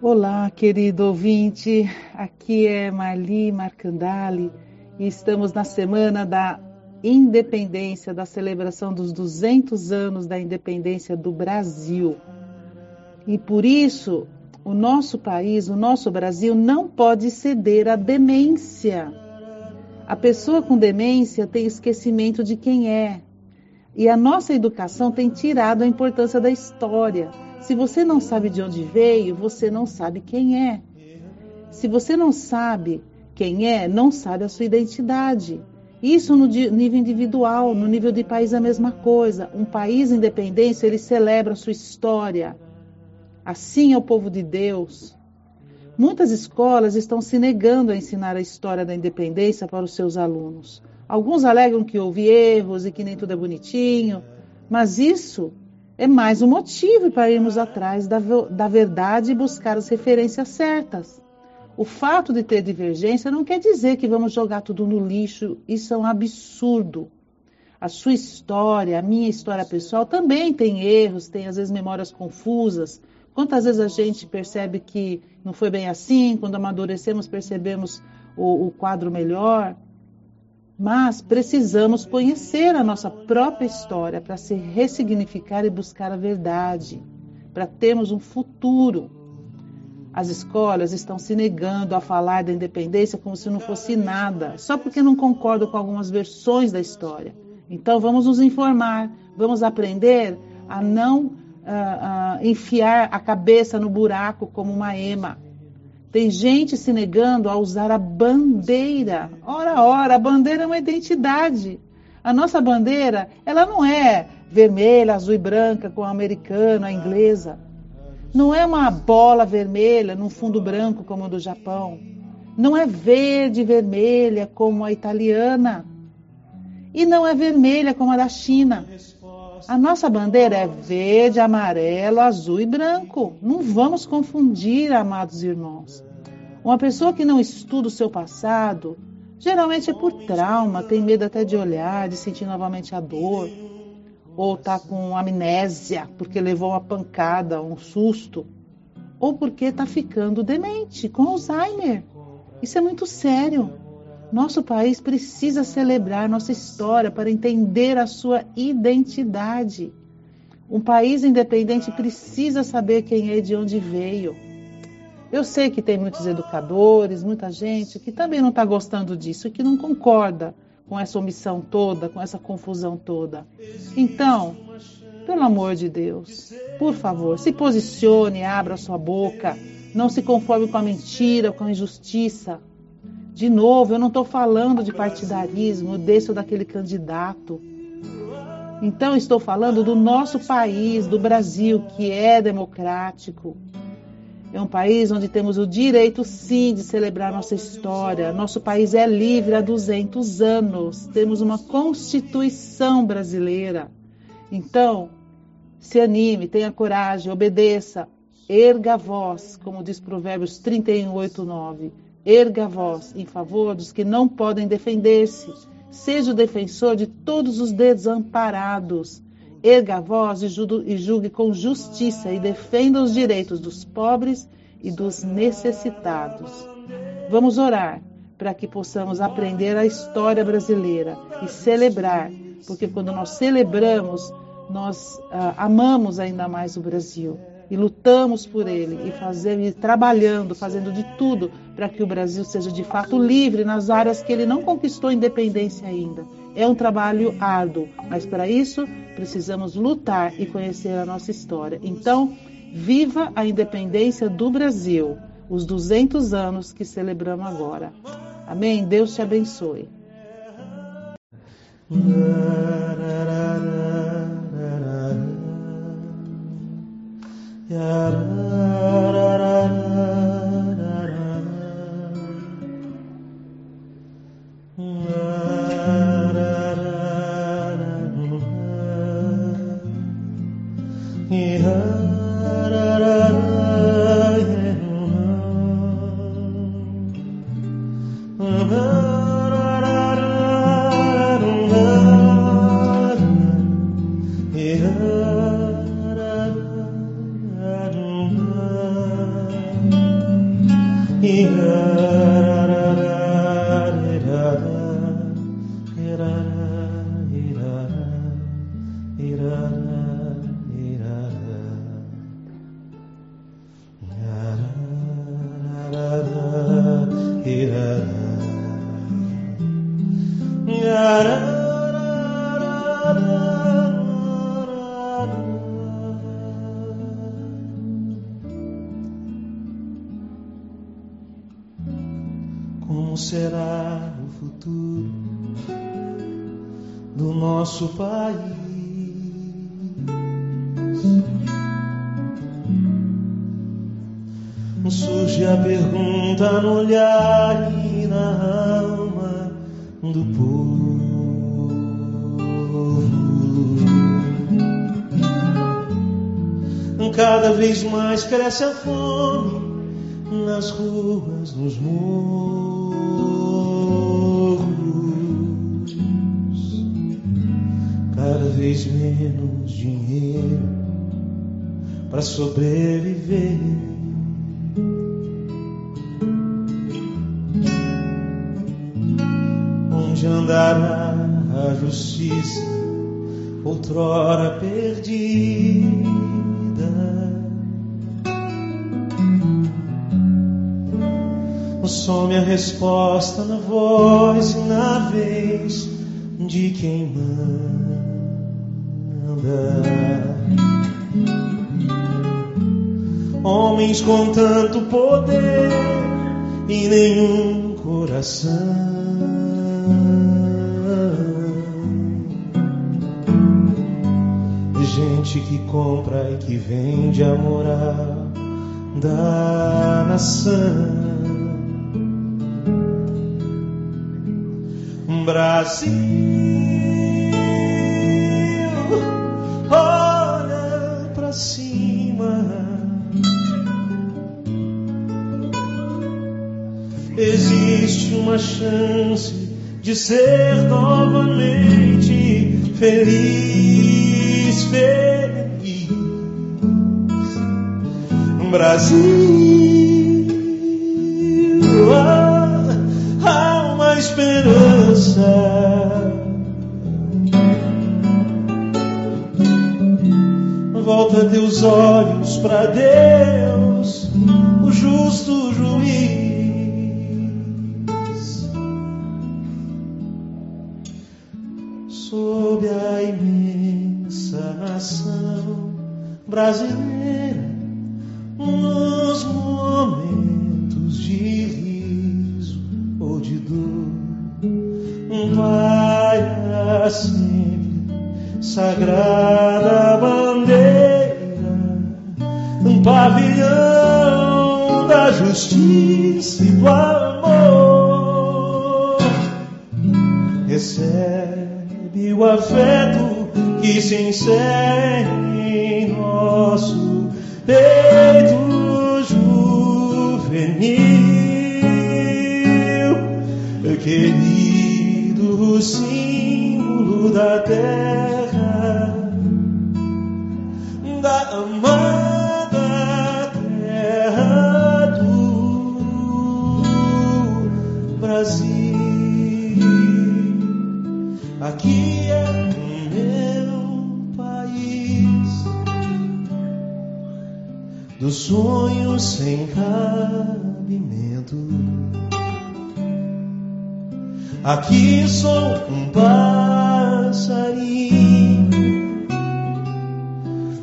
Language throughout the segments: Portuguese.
Olá, querido ouvinte. Aqui é Marli Marcandali e estamos na semana da independência, da celebração dos 200 anos da independência do Brasil. E por isso, o nosso país, o nosso Brasil, não pode ceder à demência. A pessoa com demência tem esquecimento de quem é. E a nossa educação tem tirado a importância da história. Se você não sabe de onde veio, você não sabe quem é. Se você não sabe quem é, não sabe a sua identidade. Isso no nível individual, no nível de país a mesma coisa. Um país independente, ele celebra a sua história. Assim é o povo de Deus. Muitas escolas estão se negando a ensinar a história da independência para os seus alunos. Alguns alegam que houve erros e que nem tudo é bonitinho, mas isso é mais um motivo para irmos atrás da, da verdade e buscar as referências certas. O fato de ter divergência não quer dizer que vamos jogar tudo no lixo, isso é um absurdo. A sua história, a minha história pessoal também tem erros, tem às vezes memórias confusas. Quantas vezes a gente percebe que não foi bem assim, quando amadurecemos percebemos o, o quadro melhor. Mas precisamos conhecer a nossa própria história para se ressignificar e buscar a verdade, para termos um futuro as escolas estão se negando a falar da independência como se não fosse nada, só porque não concordam com algumas versões da história. Então vamos nos informar, vamos aprender a não uh, uh, enfiar a cabeça no buraco como uma ema. Tem gente se negando a usar a bandeira. Ora, ora, a bandeira é uma identidade. A nossa bandeira, ela não é vermelha, azul e branca, com a americana, a inglesa. Não é uma bola vermelha num fundo branco como a do Japão. Não é verde e vermelha como a italiana. E não é vermelha como a da China. A nossa bandeira é verde, amarelo, azul e branco. Não vamos confundir, amados irmãos. Uma pessoa que não estuda o seu passado, geralmente é por trauma, tem medo até de olhar, de sentir novamente a dor ou está com amnésia porque levou uma pancada, um susto, ou porque está ficando demente, com Alzheimer. Isso é muito sério. Nosso país precisa celebrar nossa história para entender a sua identidade. Um país independente precisa saber quem é e de onde veio. Eu sei que tem muitos educadores, muita gente que também não está gostando disso, que não concorda com essa omissão toda, com essa confusão toda. Então, pelo amor de Deus, por favor, se posicione, abra sua boca, não se conforme com a mentira, com a injustiça. De novo, eu não estou falando de partidarismo, desse ou daquele candidato. Então, estou falando do nosso país, do Brasil, que é democrático, é um país onde temos o direito, sim, de celebrar nossa história. Nosso país é livre há 200 anos. Temos uma Constituição brasileira. Então, se anime, tenha coragem, obedeça, erga a voz, como diz Provérbios 31, 8, 9. Erga a voz em favor dos que não podem defender-se. Seja o defensor de todos os desamparados erga a voz e julgue com justiça e defenda os direitos dos pobres e dos necessitados. Vamos orar para que possamos aprender a história brasileira e celebrar, porque quando nós celebramos, nós ah, amamos ainda mais o Brasil e lutamos por ele e fazendo e trabalhando, fazendo de tudo para que o Brasil seja de fato livre nas áreas que ele não conquistou independência ainda. É um trabalho árduo, mas para isso precisamos lutar e conhecer a nossa história. Então, viva a independência do Brasil, os 200 anos que celebramos agora. Amém? Deus te abençoe. Irana, Irana. Como será o futuro do nosso país? Surge a pergunta no olhar e na alma do povo. Cada vez mais cresce a fome nas ruas, nos morros. Cada vez menos dinheiro para sobreviver. Onde andará a justiça, outrora perdida? Some a resposta na voz e na vez de quem manda. Homens com tanto poder e nenhum coração. Gente que compra e que vende a moral da nação. Brasil, Existe uma chance de ser novamente feliz, feliz. Brasil, há, uma esperança. Volta teus olhos para Deus, brasileira, nos momentos de riso ou de dor, vai sempre sagrada bandeira, um pavilhão da justiça e do amor. Recebe o afeto que se em nosso peito juvenil, querido símbolo da terra, da amada terra do Brasil. Aqui é o meu dos sonhos sem cabimento. Aqui sou um passarinho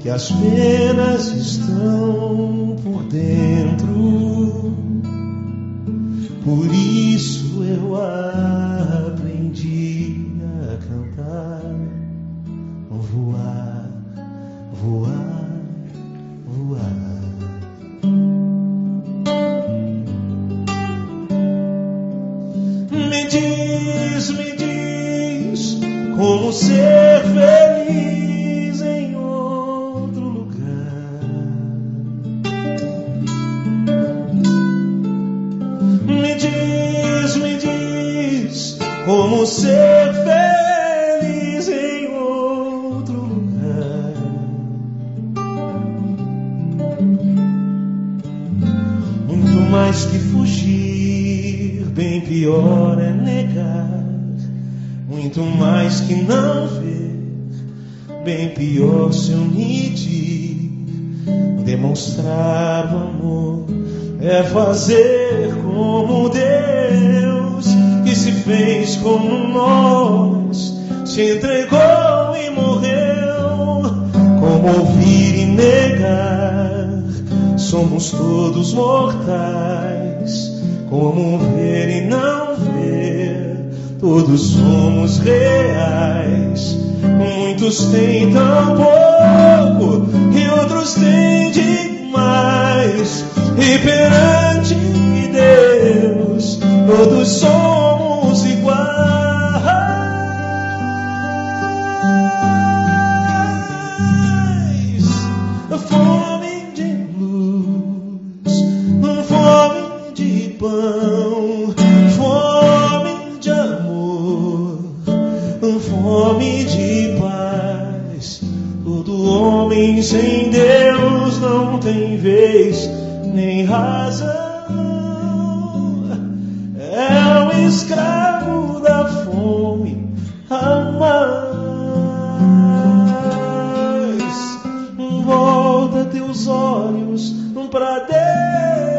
que as penas estão por dentro. Por isso eu aprendi diz, me diz como ser feliz em outro lugar. Me diz, me diz como ser feliz em outro lugar. Muito mais que fugir, bem pior é negar. Muito mais que não ver, bem pior se omitir. Demonstrar o amor é fazer como Deus, que se fez como nós, se entregou e morreu. Como ouvir e negar, somos todos mortais. Como ver e não todos somos reais. Muitos têm tão pouco e outros nome de paz. Todo homem sem Deus não tem vez nem razão. É o um escravo da fome a mais. Volta teus olhos para Deus.